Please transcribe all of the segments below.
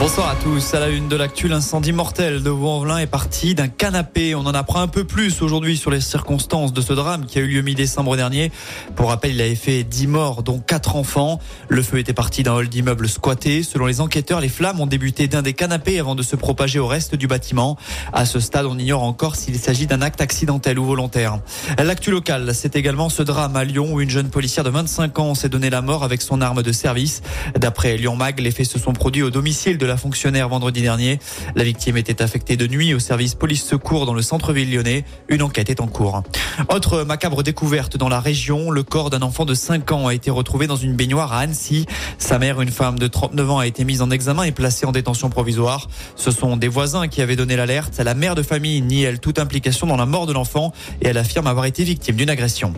Bonsoir à tous. À la une de l'actu, l'incendie mortel de Vaux-en-Velin est parti d'un canapé. On en apprend un peu plus aujourd'hui sur les circonstances de ce drame qui a eu lieu mi-décembre dernier. Pour rappel, il avait fait 10 morts, dont 4 enfants. Le feu était parti d'un hall d'immeuble squatté. Selon les enquêteurs, les flammes ont débuté d'un des canapés avant de se propager au reste du bâtiment. À ce stade, on ignore encore s'il s'agit d'un acte accidentel ou volontaire. L'actu locale, c'est également ce drame à Lyon où une jeune policière de 25 ans s'est donné la mort avec son arme de service. D'après Lyon Mag, les faits se sont produits au domicile de la fonctionnaire vendredi dernier. La victime était affectée de nuit au service police-secours dans le centre-ville lyonnais. Une enquête est en cours. Autre macabre découverte dans la région, le corps d'un enfant de 5 ans a été retrouvé dans une baignoire à Annecy. Sa mère, une femme de 39 ans, a été mise en examen et placée en détention provisoire. Ce sont des voisins qui avaient donné l'alerte. La mère de famille nie, elle, toute implication dans la mort de l'enfant et elle affirme avoir été victime d'une agression.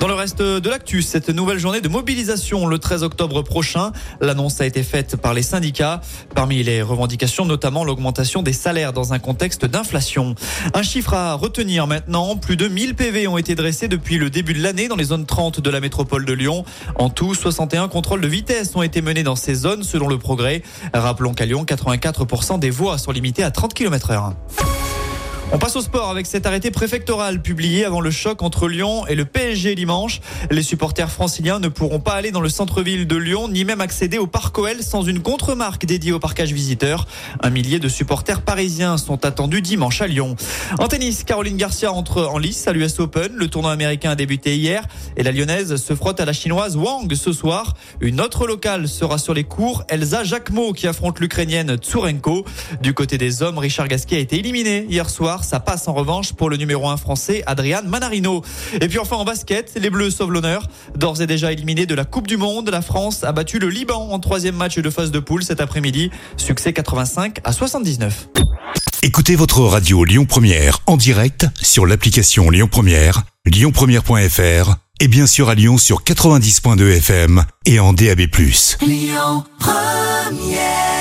Dans le reste de l'actu, cette nouvelle journée de mobilisation le 13 octobre prochain, l'annonce a été faite par les syndicats. Parmi les revendications, notamment l'augmentation des salaires dans un contexte d'inflation. Un chiffre à retenir maintenant, plus de 1000 PV ont été dressés depuis le début de l'année dans les zones 30 de la métropole de Lyon. En tout, 61 contrôles de vitesse ont été menés dans ces zones selon le progrès. Rappelons qu'à Lyon, 84% des voies sont limitées à 30 km heure. On passe au sport avec cet arrêté préfectoral publié avant le choc entre Lyon et le PSG dimanche. Les supporters franciliens ne pourront pas aller dans le centre-ville de Lyon ni même accéder au Parc OL sans une contre-marque dédiée au parcage visiteur. Un millier de supporters parisiens sont attendus dimanche à Lyon. En tennis, Caroline Garcia entre en lice à l'US Open. Le tournoi américain a débuté hier et la lyonnaise se frotte à la chinoise Wang ce soir. Une autre locale sera sur les cours, Elsa Jacquemot qui affronte l'Ukrainienne Tsurenko. Du côté des hommes, Richard Gasquet a été éliminé hier soir ça passe en revanche pour le numéro 1 français Adrian Manarino. Et puis enfin en basket, les Bleus sauvent l'honneur. D'ores et déjà éliminés de la Coupe du Monde, la France a battu le Liban en troisième match de phase de poule cet après-midi. Succès 85 à 79. Écoutez votre radio Lyon Première en direct sur l'application Lyon Première, lyonpremière.fr et bien sûr à Lyon sur 90.2 FM et en DAB+. Lyon Première